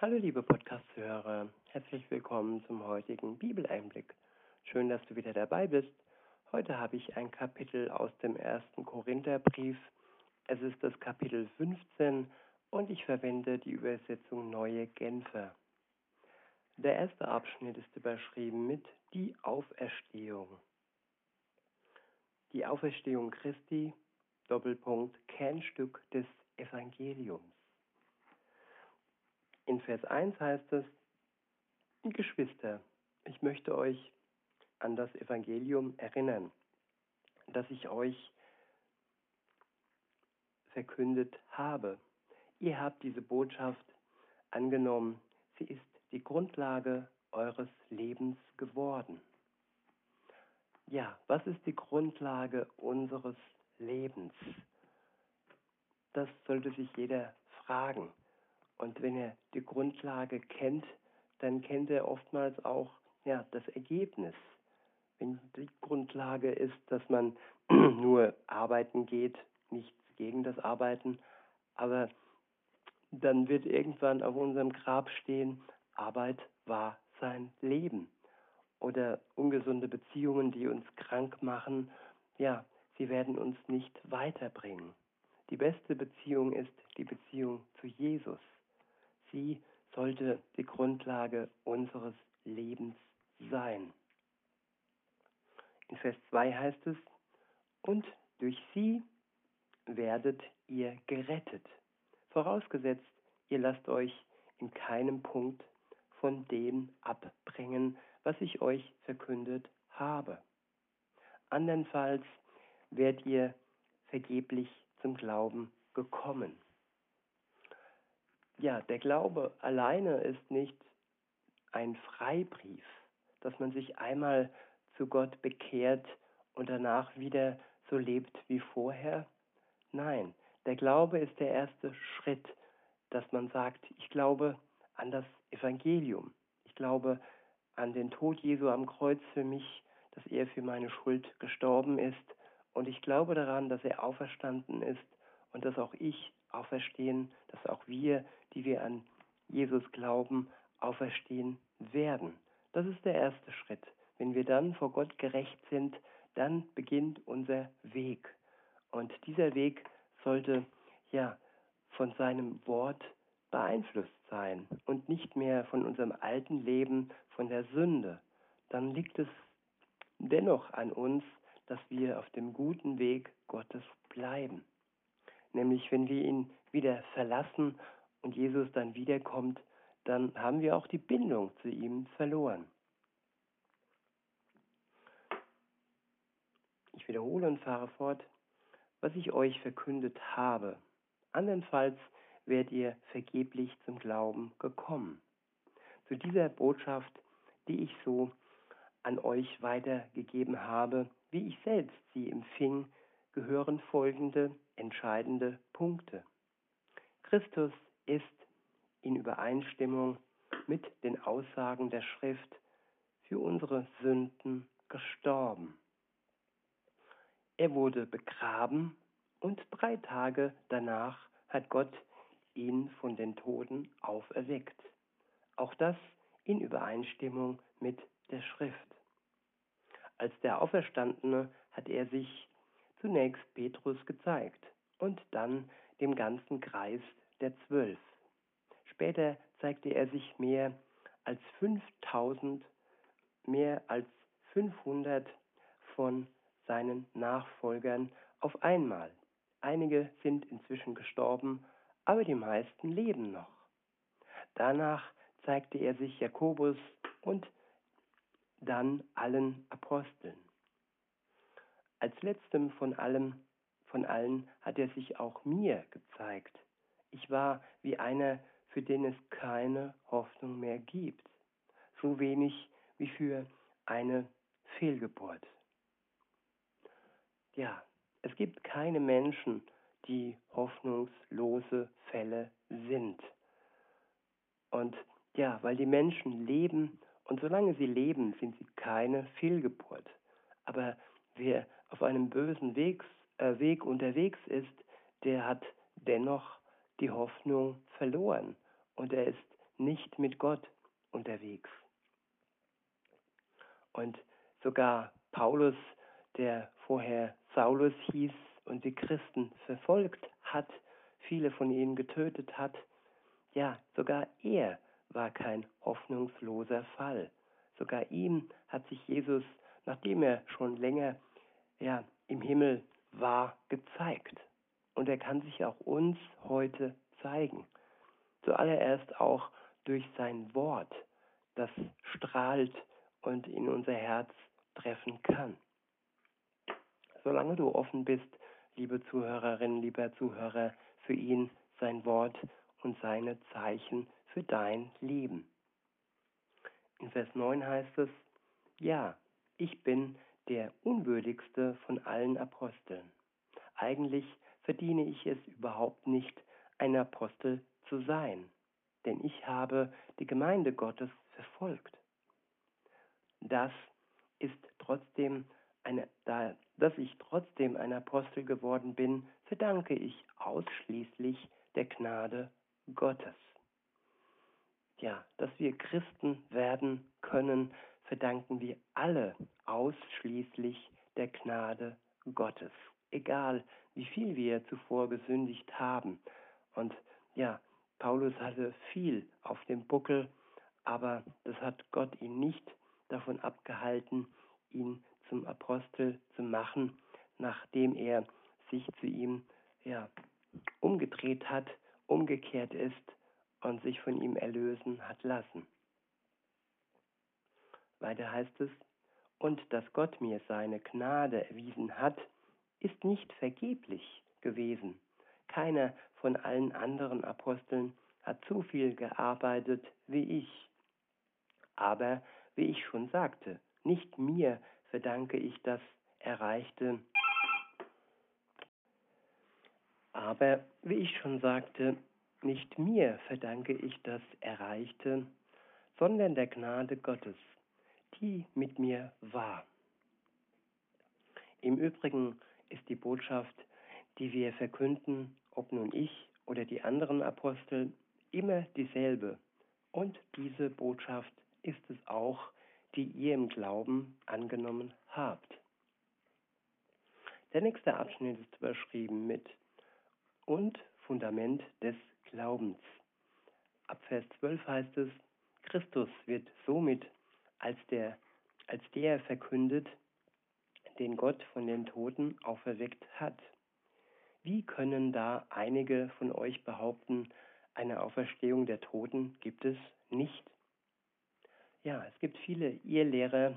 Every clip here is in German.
Hallo liebe Podcast-Hörer, herzlich willkommen zum heutigen Bibeleinblick. Schön, dass du wieder dabei bist. Heute habe ich ein Kapitel aus dem ersten Korintherbrief. Es ist das Kapitel 15 und ich verwende die Übersetzung Neue Genfer. Der erste Abschnitt ist überschrieben mit Die Auferstehung. Die Auferstehung Christi, Doppelpunkt, Kernstück des Evangeliums. In Vers 1 heißt es, Geschwister, ich möchte euch an das Evangelium erinnern, das ich euch verkündet habe. Ihr habt diese Botschaft angenommen, sie ist die Grundlage eures Lebens geworden. Ja, was ist die Grundlage unseres Lebens? Das sollte sich jeder fragen. Und wenn er die Grundlage kennt, dann kennt er oftmals auch ja, das Ergebnis. Wenn die Grundlage ist, dass man nur arbeiten geht, nichts gegen das Arbeiten, aber dann wird irgendwann auf unserem Grab stehen, Arbeit war sein Leben. Oder ungesunde Beziehungen, die uns krank machen, ja, sie werden uns nicht weiterbringen. Die beste Beziehung ist die Beziehung zu Jesus. Sie sollte die Grundlage unseres Lebens sein. In Vers 2 heißt es, und durch sie werdet ihr gerettet, vorausgesetzt, ihr lasst euch in keinem Punkt von dem abbringen, was ich euch verkündet habe. Andernfalls werdet ihr vergeblich zum Glauben gekommen. Ja, der Glaube alleine ist nicht ein Freibrief, dass man sich einmal zu Gott bekehrt und danach wieder so lebt wie vorher. Nein, der Glaube ist der erste Schritt, dass man sagt, ich glaube an das Evangelium. Ich glaube an den Tod Jesu am Kreuz für mich, dass er für meine Schuld gestorben ist. Und ich glaube daran, dass er auferstanden ist und dass auch ich auferstehen, dass auch wir, die wir an Jesus glauben, auferstehen werden. Das ist der erste Schritt. Wenn wir dann vor Gott gerecht sind, dann beginnt unser Weg. Und dieser Weg sollte ja von seinem Wort beeinflusst sein und nicht mehr von unserem alten Leben, von der Sünde. Dann liegt es dennoch an uns, dass wir auf dem guten Weg Gottes bleiben. Nämlich wenn wir ihn wieder verlassen und Jesus dann wiederkommt, dann haben wir auch die Bindung zu ihm verloren. Ich wiederhole und fahre fort, was ich euch verkündet habe. Andernfalls werdet ihr vergeblich zum Glauben gekommen. Zu dieser Botschaft, die ich so an euch weitergegeben habe, wie ich selbst sie empfing, gehören folgende entscheidende Punkte. Christus ist in Übereinstimmung mit den Aussagen der Schrift für unsere Sünden gestorben. Er wurde begraben und drei Tage danach hat Gott ihn von den Toten auferweckt. Auch das in Übereinstimmung mit der Schrift. Als der Auferstandene hat er sich zunächst Petrus gezeigt und dann dem ganzen Kreis der Zwölf. Später zeigte er sich mehr als 5000, mehr als 500 von seinen Nachfolgern auf einmal. Einige sind inzwischen gestorben, aber die meisten leben noch. Danach zeigte er sich Jakobus und dann allen Aposteln. Als letztem von allem, von allen hat er sich auch mir gezeigt. Ich war wie einer, für den es keine Hoffnung mehr gibt, so wenig wie für eine Fehlgeburt. Ja, es gibt keine Menschen, die hoffnungslose Fälle sind. Und ja, weil die Menschen leben und solange sie leben, sind sie keine Fehlgeburt. Aber wer auf einem bösen Wegs, äh, Weg unterwegs ist, der hat dennoch die Hoffnung verloren und er ist nicht mit Gott unterwegs. Und sogar Paulus, der vorher Saulus hieß und die Christen verfolgt hat, viele von ihnen getötet hat, ja, sogar er war kein hoffnungsloser Fall. Sogar ihm hat sich Jesus, nachdem er schon länger ja, im Himmel war, gezeigt. Und er kann sich auch uns heute zeigen. Zuallererst auch durch sein Wort, das strahlt und in unser Herz treffen kann. Solange du offen bist, liebe Zuhörerin, lieber Zuhörer, für ihn, sein Wort und seine Zeichen für dein Leben. In Vers 9 heißt es, ja, ich bin der unwürdigste von allen Aposteln. Eigentlich verdiene ich es überhaupt nicht, ein Apostel zu sein, denn ich habe die Gemeinde Gottes verfolgt. Das ist trotzdem eine, da, dass ich trotzdem ein Apostel geworden bin, verdanke ich ausschließlich der Gnade Gottes. Ja, dass wir Christen werden können, verdanken wir alle ausschließlich der Gnade Gottes. Egal, wie viel wir zuvor gesündigt haben. Und ja, Paulus hatte viel auf dem Buckel, aber das hat Gott ihn nicht davon abgehalten, ihn zum Apostel zu machen, nachdem er sich zu ihm ja, umgedreht hat, umgekehrt ist und sich von ihm erlösen hat lassen. Weiter heißt es, und dass Gott mir seine Gnade erwiesen hat, ist nicht vergeblich gewesen. Keiner von allen anderen Aposteln hat so viel gearbeitet wie ich. Aber, wie ich schon sagte, nicht mir verdanke ich das Erreichte. Aber, wie ich schon sagte, nicht mir verdanke ich das Erreichte, sondern der Gnade Gottes, die mit mir war. Im Übrigen ist die Botschaft, die wir verkünden, ob nun ich oder die anderen Apostel, immer dieselbe. Und diese Botschaft ist es auch, die ihr im Glauben angenommen habt. Der nächste Abschnitt ist überschrieben mit und Fundament des Glaubens. Ab Vers 12 heißt es, Christus wird somit als der, als der verkündet, den Gott von den Toten auferweckt hat. Wie können da einige von euch behaupten, eine Auferstehung der Toten gibt es nicht? Ja, es gibt viele Irrlehrer,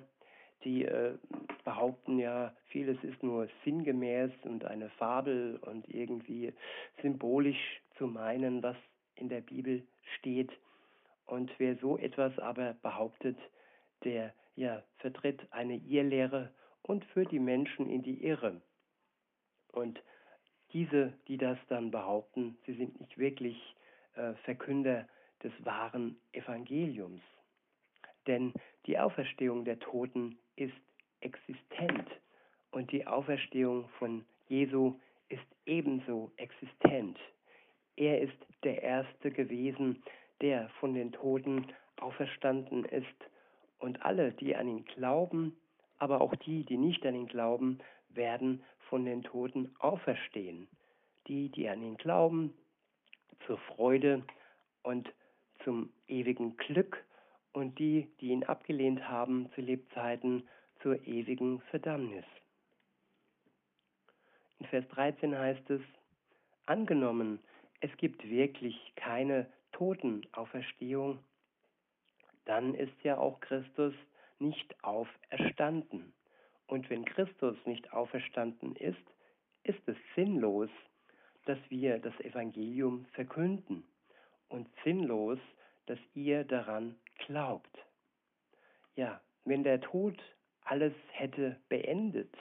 die äh, behaupten ja, vieles ist nur sinngemäß und eine Fabel und irgendwie symbolisch zu meinen, was in der Bibel steht. Und wer so etwas aber behauptet, der ja vertritt eine Irrlehre und führt die Menschen in die Irre. Und diese, die das dann behaupten, sie sind nicht wirklich äh, Verkünder des wahren Evangeliums. Denn die Auferstehung der Toten ist existent und die Auferstehung von Jesu ist ebenso existent. Er ist der Erste gewesen, der von den Toten auferstanden ist und alle, die an ihn glauben, aber auch die, die nicht an ihn glauben, werden von den Toten auferstehen. Die, die an ihn glauben, zur Freude und zum ewigen Glück und die, die ihn abgelehnt haben zu Lebzeiten, zur ewigen Verdammnis. In Vers 13 heißt es, angenommen, es gibt wirklich keine Totenauferstehung, dann ist ja auch Christus nicht auferstanden. Und wenn Christus nicht auferstanden ist, ist es sinnlos, dass wir das Evangelium verkünden und sinnlos, dass ihr daran glaubt. Ja, wenn der Tod alles hätte beendet,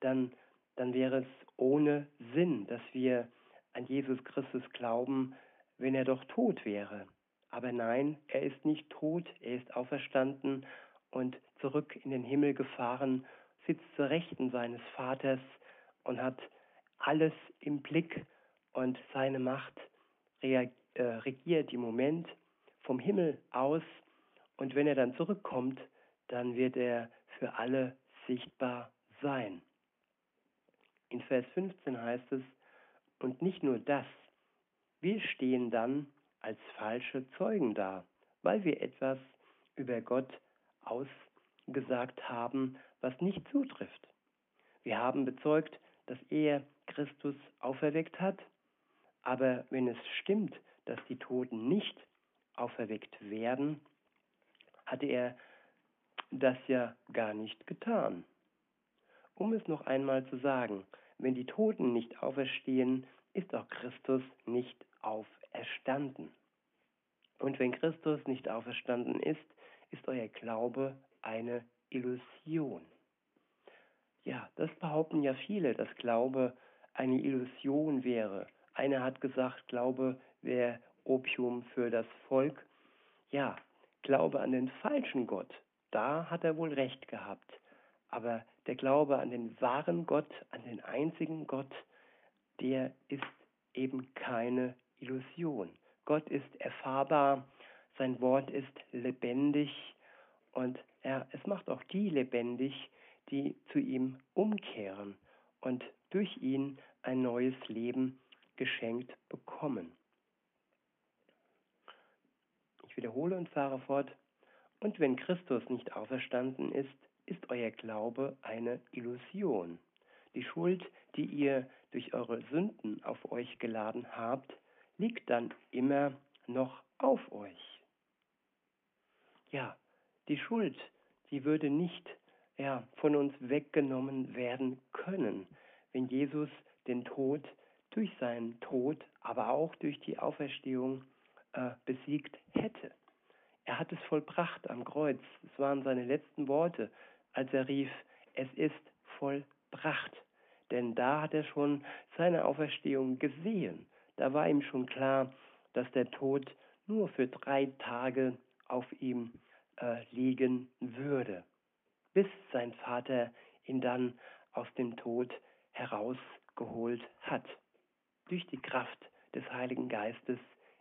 dann, dann wäre es ohne Sinn, dass wir an Jesus Christus glauben, wenn er doch tot wäre. Aber nein, er ist nicht tot, er ist auferstanden und zurück in den Himmel gefahren, sitzt zur Rechten seines Vaters und hat alles im Blick und seine Macht äh, regiert im Moment vom Himmel aus und wenn er dann zurückkommt, dann wird er für alle sichtbar sein. In Vers 15 heißt es, und nicht nur das, wir stehen dann als falsche Zeugen da, weil wir etwas über Gott ausgesagt haben, was nicht zutrifft. Wir haben bezeugt, dass er Christus auferweckt hat, aber wenn es stimmt, dass die Toten nicht auferweckt werden, hatte er das ja gar nicht getan. Um es noch einmal zu sagen, wenn die Toten nicht auferstehen, ist auch Christus nicht auferstanden. Und wenn Christus nicht auferstanden ist, ist euer Glaube eine Illusion. Ja, das behaupten ja viele, dass Glaube eine Illusion wäre. Einer hat gesagt, Glaube wäre Opium für das Volk. Ja, Glaube an den falschen Gott, da hat er wohl recht gehabt. Aber der Glaube an den wahren Gott, an den einzigen Gott, der ist eben keine Illusion. Gott ist erfahrbar, sein Wort ist lebendig und er, es macht auch die lebendig, die zu ihm umkehren und durch ihn ein neues Leben geschenkt bekommen. Ich wiederhole und fahre fort. Und wenn Christus nicht auferstanden ist, ist euer Glaube eine Illusion. Die Schuld, die ihr durch eure Sünden auf euch geladen habt, liegt dann immer noch auf euch. Ja, die Schuld, die würde nicht ja, von uns weggenommen werden können, wenn Jesus den Tod durch seinen Tod, aber auch durch die Auferstehung äh, besiegt hätte. Er hat es vollbracht am Kreuz. Es waren seine letzten Worte, als er rief, es ist vollbracht. Denn da hat er schon seine Auferstehung gesehen. Da war ihm schon klar, dass der Tod nur für drei Tage auf ihm äh, liegen würde, bis sein Vater ihn dann aus dem Tod herausgeholt hat. Durch die Kraft des Heiligen Geistes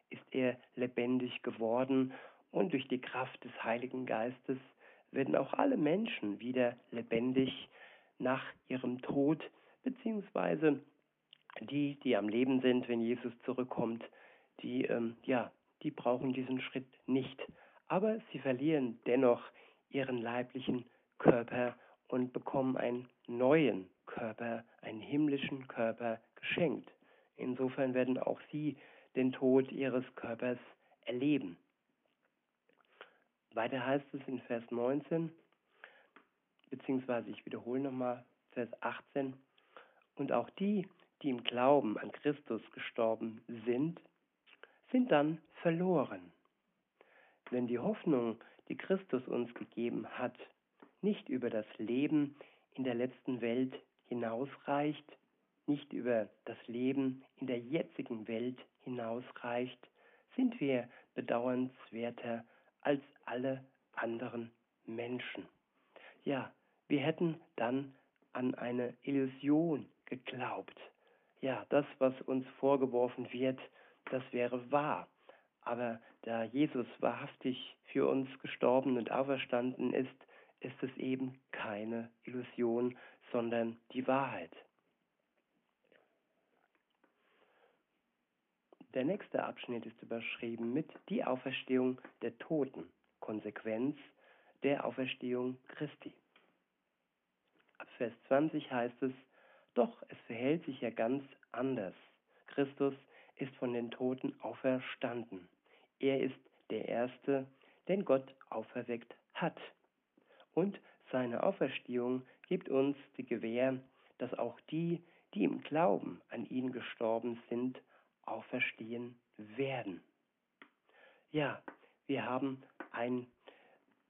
ist er lebendig geworden und durch die Kraft des Heiligen Geistes werden auch alle Menschen wieder lebendig nach ihrem Tod, beziehungsweise die, die am Leben sind, wenn Jesus zurückkommt, die, ähm, ja, die brauchen diesen Schritt nicht. Aber sie verlieren dennoch ihren leiblichen Körper und bekommen einen neuen Körper, einen himmlischen Körper geschenkt. Insofern werden auch sie den Tod ihres Körpers erleben. Weiter heißt es in Vers 19, beziehungsweise ich wiederhole nochmal Vers 18, und auch die, die im Glauben an Christus gestorben sind, sind dann verloren. Wenn die Hoffnung, die Christus uns gegeben hat, nicht über das Leben in der letzten Welt hinausreicht, nicht über das Leben in der jetzigen Welt hinausreicht, sind wir bedauernswerter als alle anderen Menschen. Ja, wir hätten dann an eine Illusion geglaubt. Ja, das, was uns vorgeworfen wird, das wäre wahr. Aber da Jesus wahrhaftig für uns gestorben und auferstanden ist, ist es eben keine Illusion, sondern die Wahrheit. Der nächste Abschnitt ist überschrieben mit die Auferstehung der Toten, Konsequenz der Auferstehung Christi. Ab Vers 20 heißt es, doch es verhält sich ja ganz anders. Christus ist von den Toten auferstanden. Er ist der Erste, den Gott auferweckt hat. Und seine Auferstehung gibt uns die Gewähr, dass auch die, die im Glauben an ihn gestorben sind, auferstehen werden. Ja, wir haben ein,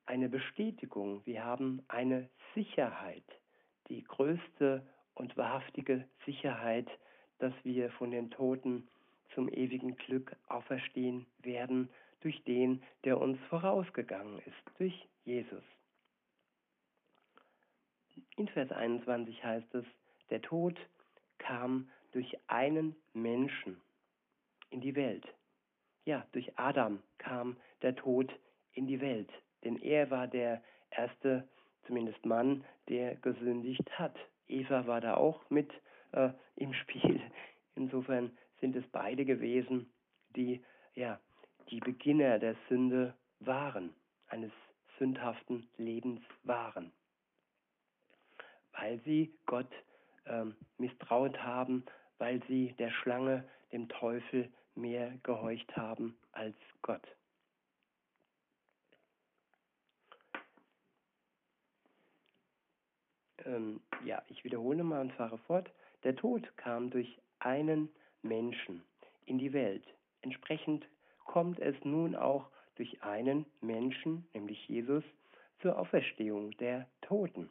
eine Bestätigung, wir haben eine Sicherheit, die größte und wahrhaftige Sicherheit, dass wir von den Toten zum ewigen Glück auferstehen werden durch den, der uns vorausgegangen ist, durch Jesus. In Vers 21 heißt es, der Tod kam durch einen Menschen in die Welt. ja, durch Adam kam der Tod in die Welt. Denn er war der erste, zumindest Mann, der gesündigt hat. Eva war da auch mit äh, im Spiel. Insofern sind es beide gewesen, die ja die Beginner der Sünde waren, eines sündhaften Lebens waren, weil sie Gott ähm, misstraut haben, weil sie der Schlange, dem Teufel, mehr gehorcht haben als Gott. Ähm, ja, ich wiederhole mal und fahre fort. Der Tod kam durch einen Menschen in die Welt. Entsprechend kommt es nun auch durch einen Menschen, nämlich Jesus, zur Auferstehung der Toten.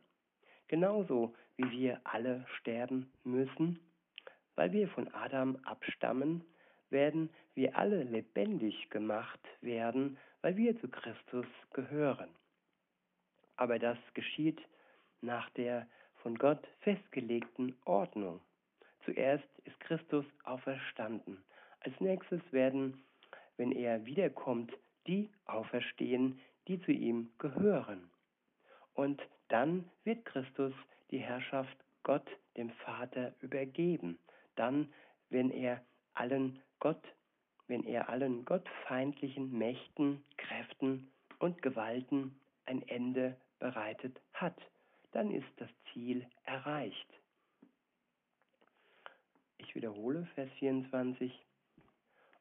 Genauso wie wir alle sterben müssen, weil wir von Adam abstammen, werden wir alle lebendig gemacht werden, weil wir zu Christus gehören. Aber das geschieht nach der von Gott festgelegten Ordnung. Zuerst ist Christus auferstanden. Als nächstes werden, wenn er wiederkommt, die auferstehen, die zu ihm gehören. Und dann wird Christus die Herrschaft Gott, dem Vater, übergeben. Dann, wenn er allen Gott, wenn er allen gottfeindlichen Mächten, Kräften und Gewalten ein Ende bereitet hat, dann ist das Ziel erreicht. Ich wiederhole Vers 24.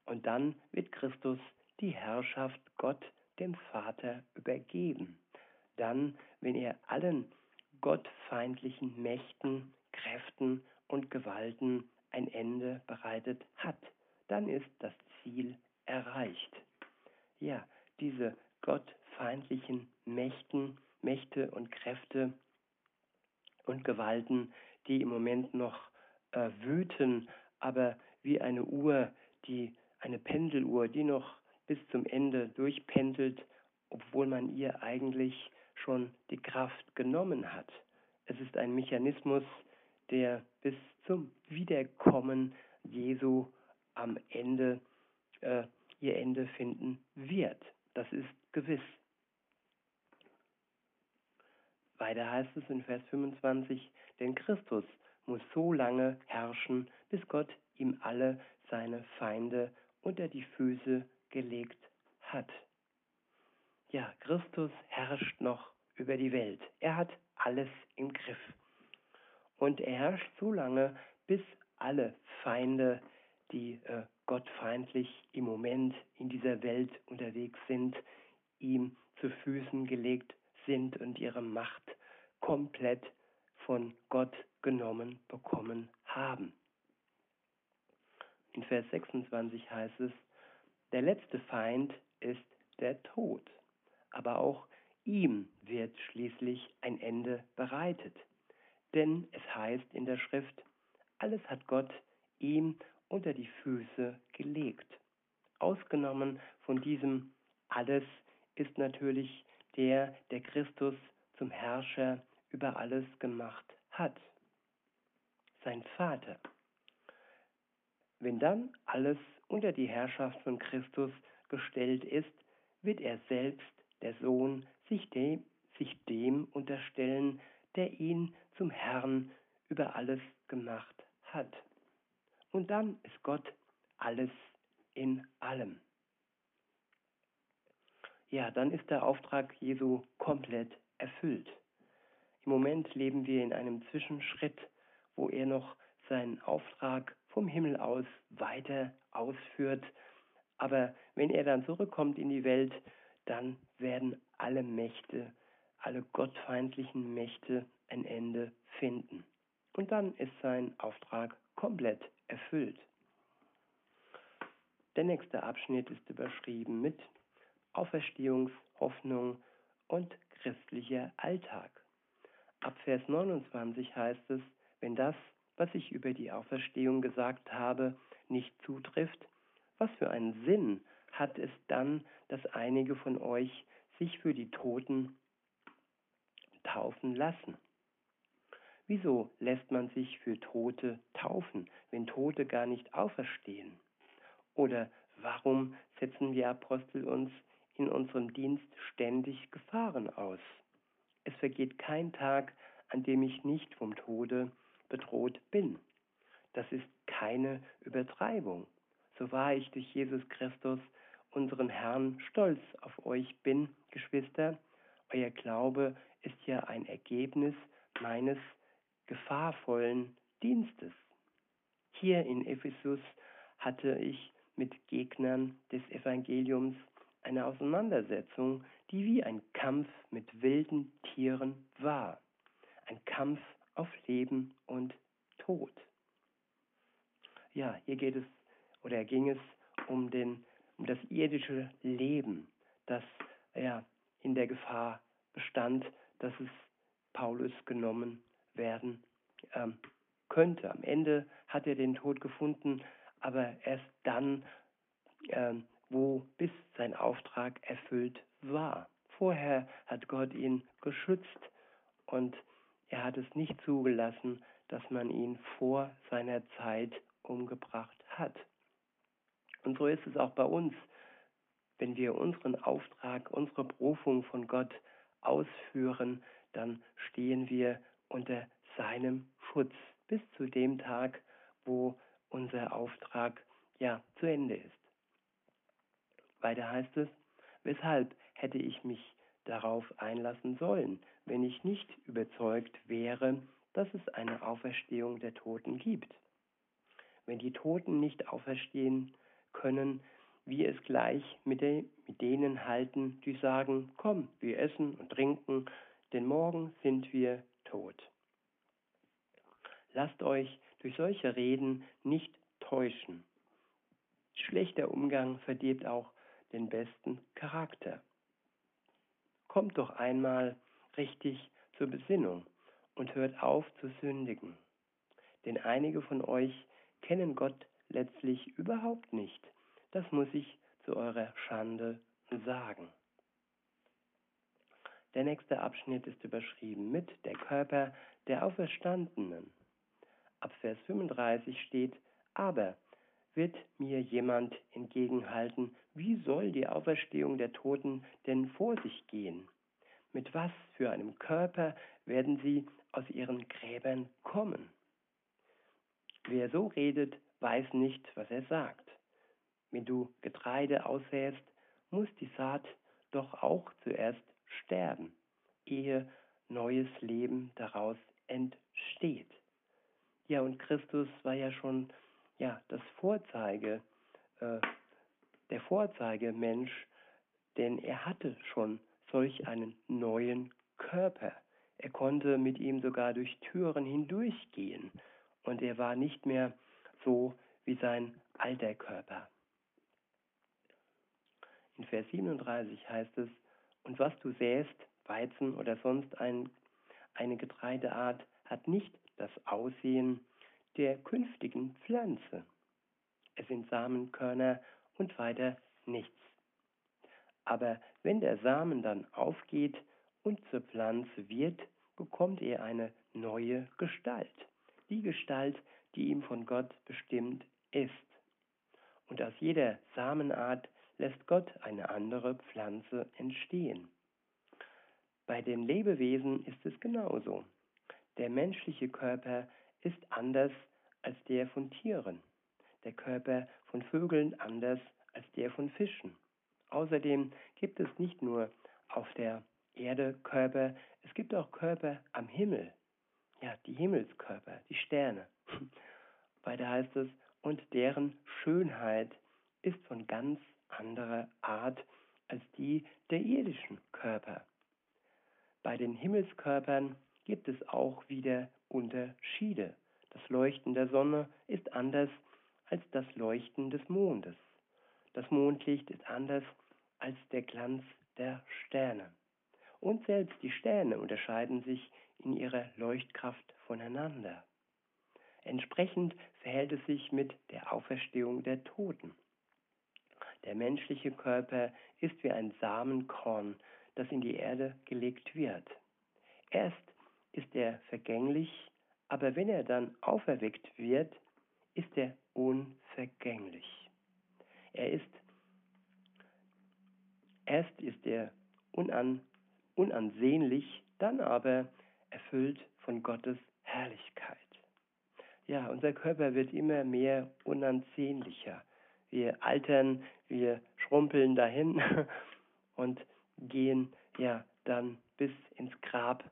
Und dann wird Christus die Herrschaft Gott, dem Vater, übergeben. Dann, wenn er allen gottfeindlichen Mächten, Kräften und Gewalten ein Ende bereitet hat, dann ist das Ziel erreicht. Ja, diese gottfeindlichen Mächten, Mächte und Kräfte und Gewalten, die im Moment noch äh, wüten, aber wie eine Uhr, die eine Pendeluhr, die noch bis zum Ende durchpendelt, obwohl man ihr eigentlich schon die Kraft genommen hat. Es ist ein Mechanismus, der bis zum Wiederkommen Jesu am Ende äh, ihr Ende finden wird. Das ist gewiss. Weiter heißt es in Vers 25, denn Christus muss so lange herrschen, bis Gott ihm alle seine Feinde unter die Füße gelegt hat. Ja, Christus herrscht noch über die Welt. Er hat alles im Griff. Und er herrscht so lange, bis alle Feinde, die äh, gottfeindlich im Moment in dieser Welt unterwegs sind, ihm zu Füßen gelegt sind und ihre Macht komplett von Gott genommen bekommen haben. In Vers 26 heißt es, der letzte Feind ist der Tod, aber auch ihm wird schließlich ein Ende bereitet. Denn es heißt in der Schrift, alles hat Gott ihm unter die Füße gelegt. Ausgenommen von diesem alles ist natürlich der, der Christus zum Herrscher über alles gemacht hat. Sein Vater. Wenn dann alles unter die Herrschaft von Christus gestellt ist, wird er selbst, der Sohn, sich dem, sich dem unterstellen, der ihn zum Herrn über alles gemacht hat. Und dann ist Gott alles in allem. Ja, dann ist der Auftrag Jesu komplett erfüllt. Im Moment leben wir in einem Zwischenschritt, wo er noch seinen Auftrag vom Himmel aus weiter ausführt. Aber wenn er dann zurückkommt in die Welt, dann werden alle Mächte, alle gottfeindlichen Mächte ein Ende finden. Und dann ist sein Auftrag komplett erfüllt. Der nächste Abschnitt ist überschrieben mit Auferstehungshoffnung und christlicher Alltag. Ab Vers 29 heißt es, wenn das, was ich über die Auferstehung gesagt habe, nicht zutrifft, was für einen Sinn hat es dann, dass einige von euch sich für die Toten taufen lassen? Wieso lässt man sich für Tote taufen, wenn Tote gar nicht auferstehen? Oder warum setzen wir Apostel uns in unserem Dienst ständig Gefahren aus. Es vergeht kein Tag, an dem ich nicht vom Tode bedroht bin. Das ist keine Übertreibung. So wahr ich durch Jesus Christus, unseren Herrn, stolz auf euch bin, Geschwister, euer Glaube ist ja ein Ergebnis meines gefahrvollen Dienstes. Hier in Ephesus hatte ich mit Gegnern des Evangeliums eine Auseinandersetzung, die wie ein Kampf mit wilden Tieren war. Ein Kampf auf Leben und Tod. Ja, hier geht es oder ging es um, den, um das irdische Leben, das ja, in der Gefahr bestand, dass es Paulus genommen werden ähm, könnte. Am Ende hat er den Tod gefunden, aber erst dann, ähm, wo bis sein Auftrag erfüllt war. Vorher hat Gott ihn geschützt und er hat es nicht zugelassen, dass man ihn vor seiner Zeit umgebracht hat. Und so ist es auch bei uns, wenn wir unseren Auftrag, unsere Berufung von Gott ausführen, dann stehen wir unter seinem Schutz bis zu dem Tag, wo unser Auftrag ja zu Ende ist. Weiter heißt es, weshalb hätte ich mich darauf einlassen sollen, wenn ich nicht überzeugt wäre, dass es eine Auferstehung der Toten gibt. Wenn die Toten nicht auferstehen können, wie es gleich mit, de, mit denen halten, die sagen, komm, wir essen und trinken, denn morgen sind wir tot. Lasst euch durch solche Reden nicht täuschen. Schlechter Umgang verdirbt auch den besten Charakter. Kommt doch einmal richtig zur Besinnung und hört auf zu sündigen. Denn einige von euch kennen Gott letztlich überhaupt nicht. Das muss ich zu eurer Schande sagen. Der nächste Abschnitt ist überschrieben mit der Körper der Auferstandenen. Ab Vers 35 steht, aber wird mir jemand entgegenhalten, wie soll die Auferstehung der Toten denn vor sich gehen? Mit was für einem Körper werden sie aus ihren Gräbern kommen? Wer so redet, weiß nicht, was er sagt. Wenn du Getreide aussäst, muss die Saat doch auch zuerst sterben, ehe neues Leben daraus entsteht. Ja, und Christus war ja schon ja das Vorzeige, äh, der Vorzeigemensch, denn er hatte schon solch einen neuen Körper. Er konnte mit ihm sogar durch Türen hindurchgehen und er war nicht mehr so wie sein alter Körper. In Vers 37 heißt es, und was du säst, Weizen oder sonst ein, eine Getreideart, hat nicht das Aussehen der künftigen Pflanze. Es sind Samenkörner und weiter nichts. Aber wenn der Samen dann aufgeht und zur Pflanze wird, bekommt er eine neue Gestalt. Die Gestalt, die ihm von Gott bestimmt ist. Und aus jeder Samenart lässt Gott eine andere Pflanze entstehen. Bei den Lebewesen ist es genauso. Der menschliche Körper ist anders als der von Tieren, der Körper von Vögeln anders als der von Fischen. Außerdem gibt es nicht nur auf der Erde Körper, es gibt auch Körper am Himmel. Ja, die Himmelskörper, die Sterne. Weiter heißt es, und deren Schönheit ist von ganz anderer Art als die der irdischen Körper. Bei den Himmelskörpern gibt es auch wieder Unterschiede. Das Leuchten der Sonne ist anders als das Leuchten des Mondes. Das Mondlicht ist anders als der Glanz der Sterne. Und selbst die Sterne unterscheiden sich in ihrer Leuchtkraft voneinander. Entsprechend verhält es sich mit der Auferstehung der Toten. Der menschliche Körper ist wie ein Samenkorn, das in die Erde gelegt wird. Erst ist er vergänglich, aber wenn er dann auferweckt wird, ist er unvergänglich. Er ist Erst ist er unan, unansehnlich, dann aber erfüllt von Gottes Herrlichkeit. Ja, unser Körper wird immer mehr unansehnlicher. Wir altern, wir schrumpeln dahin und gehen ja dann bis ins Grab.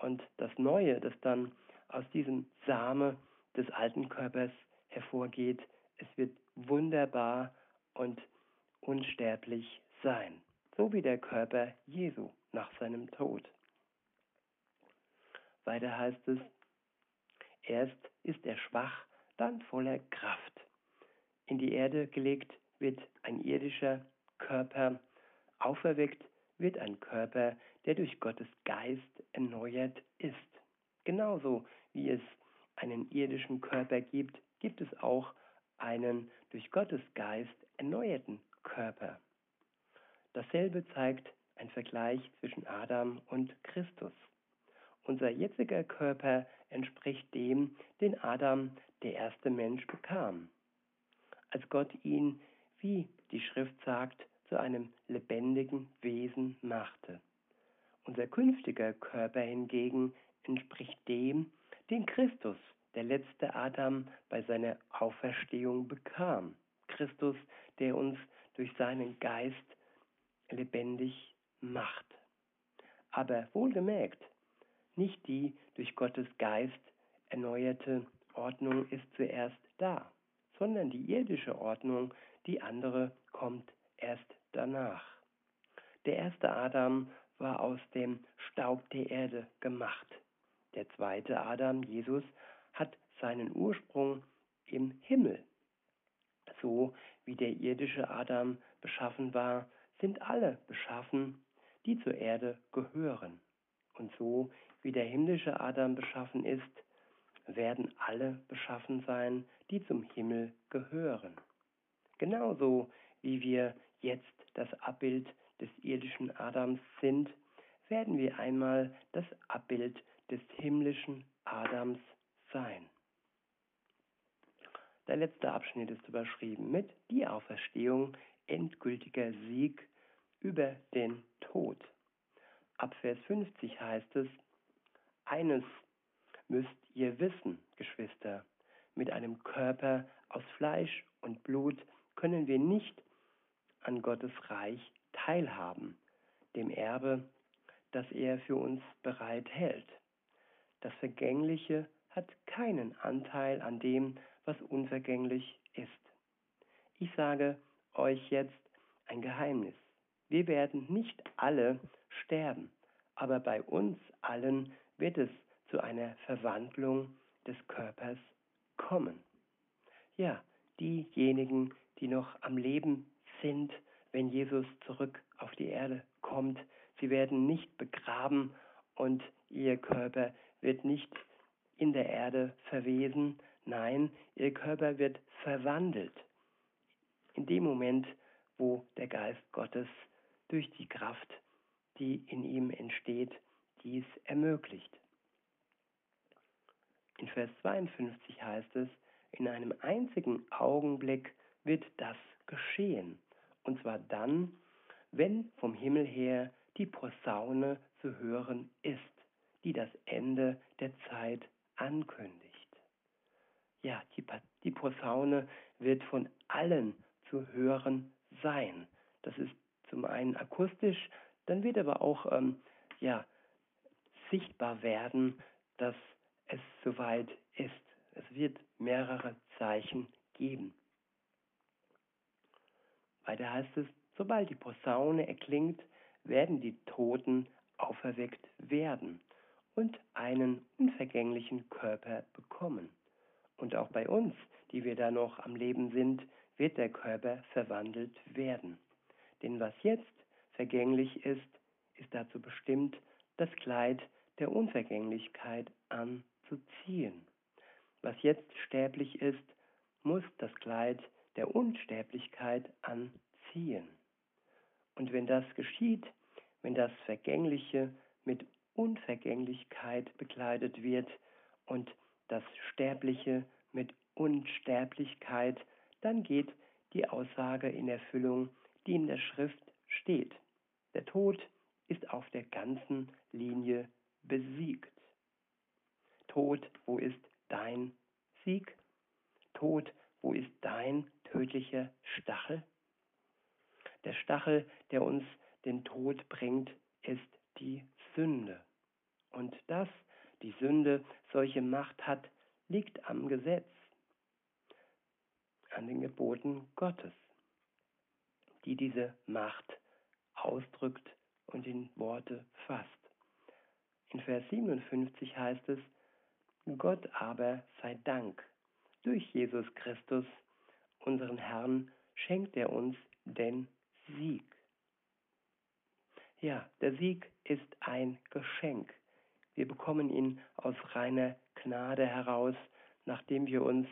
Und das Neue, das dann aus diesem Same des alten Körpers hervorgeht, es wird wunderbar und unsterblich sein, so wie der Körper Jesu nach seinem Tod. Weiter heißt es, erst ist er schwach, dann voller Kraft. In die Erde gelegt wird ein irdischer Körper, auferweckt wird ein Körper, der durch Gottes Geist erneuert ist. Genauso wie es einen irdischen Körper gibt, gibt es auch einen durch Gottes Geist erneuerten Körper. Dasselbe zeigt ein Vergleich zwischen Adam und Christus. Unser jetziger Körper entspricht dem, den Adam, der erste Mensch, bekam. Als Gott ihn, wie die Schrift sagt, zu einem lebendigen Wesen machte. Unser künftiger Körper hingegen entspricht dem, den Christus, der letzte Adam, bei seiner Auferstehung bekam. Christus, der uns durch seinen Geist lebendig macht. Aber wohlgemerkt, nicht die durch Gottes Geist erneuerte Ordnung ist zuerst da, sondern die irdische Ordnung, die andere kommt erst danach. Der erste Adam war aus dem Staub der Erde gemacht. Der zweite Adam, Jesus, hat seinen Ursprung im Himmel. So wie der irdische Adam beschaffen war, sind alle beschaffen, die zur Erde gehören. Und so wie der himmlische Adam beschaffen ist, werden alle beschaffen sein, die zum Himmel gehören. Genauso wie wir jetzt das Abbild irdischen Adams sind, werden wir einmal das Abbild des himmlischen Adams sein. Der letzte Abschnitt ist überschrieben mit die Auferstehung, endgültiger Sieg über den Tod. Ab Vers 50 heißt es, eines müsst ihr wissen, Geschwister, mit einem Körper aus Fleisch und Blut können wir nicht an Gottes Reich teilhaben, dem Erbe, das er für uns bereit hält. Das Vergängliche hat keinen Anteil an dem, was unvergänglich ist. Ich sage euch jetzt ein Geheimnis. Wir werden nicht alle sterben, aber bei uns allen wird es zu einer Verwandlung des Körpers kommen. Ja, diejenigen, die noch am Leben sind, wenn Jesus zurück auf die Erde kommt, sie werden nicht begraben und ihr Körper wird nicht in der Erde verwesen, nein, ihr Körper wird verwandelt. In dem Moment, wo der Geist Gottes durch die Kraft, die in ihm entsteht, dies ermöglicht. In Vers 52 heißt es, in einem einzigen Augenblick wird das geschehen. Und zwar dann, wenn vom Himmel her die Posaune zu hören ist, die das Ende der Zeit ankündigt. Ja, die, die Posaune wird von allen zu hören sein. Das ist zum einen akustisch, dann wird aber auch ähm, ja, sichtbar werden, dass es soweit ist. Es wird mehrere Zeichen geben. Weiter heißt es, sobald die Posaune erklingt, werden die Toten auferweckt werden und einen unvergänglichen Körper bekommen. Und auch bei uns, die wir da noch am Leben sind, wird der Körper verwandelt werden. Denn was jetzt vergänglich ist, ist dazu bestimmt, das Kleid der Unvergänglichkeit anzuziehen. Was jetzt sterblich ist, muss das Kleid der Unsterblichkeit anziehen. Und wenn das geschieht, wenn das Vergängliche mit Unvergänglichkeit bekleidet wird und das Sterbliche mit Unsterblichkeit, dann geht die Aussage in Erfüllung, die in der Schrift steht. Der Tod ist auf der ganzen Linie besiegt. Tod, wo ist dein Sieg? Tod, wo ist dein tödlicher Stachel? Der Stachel, der uns den Tod bringt, ist die Sünde. Und dass die Sünde solche Macht hat, liegt am Gesetz, an den Geboten Gottes, die diese Macht ausdrückt und in Worte fasst. In Vers 57 heißt es, Gott aber sei Dank, durch Jesus Christus, unseren Herrn, schenkt er uns den Sieg. Ja, der Sieg ist ein Geschenk. Wir bekommen ihn aus reiner Gnade heraus, nachdem wir uns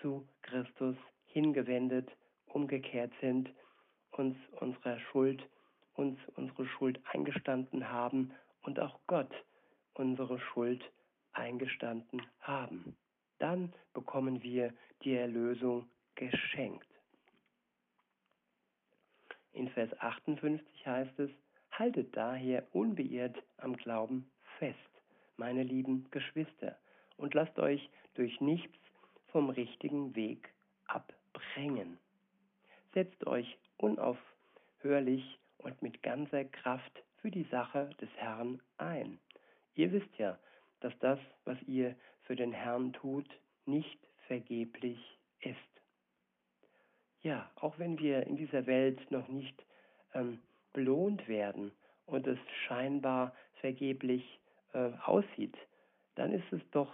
zu Christus hingewendet, umgekehrt sind, uns unserer Schuld, uns unsere Schuld eingestanden haben und auch Gott unsere Schuld eingestanden haben. Dann bekommen wir die Erlösung geschenkt. In Vers 58 heißt es, haltet daher unbeirrt am Glauben fest, meine lieben Geschwister, und lasst euch durch nichts vom richtigen Weg abbringen. Setzt euch unaufhörlich und mit ganzer Kraft für die Sache des Herrn ein. Ihr wisst ja, dass das, was ihr für den Herrn tut, nicht vergeblich ist. Ja, auch wenn wir in dieser Welt noch nicht ähm, belohnt werden und es scheinbar vergeblich äh, aussieht, dann ist es doch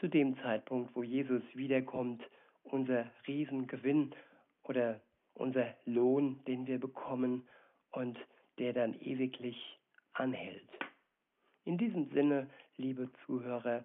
zu dem Zeitpunkt, wo Jesus wiederkommt, unser Riesengewinn oder unser Lohn, den wir bekommen und der dann ewiglich anhält. In diesem Sinne, liebe Zuhörer,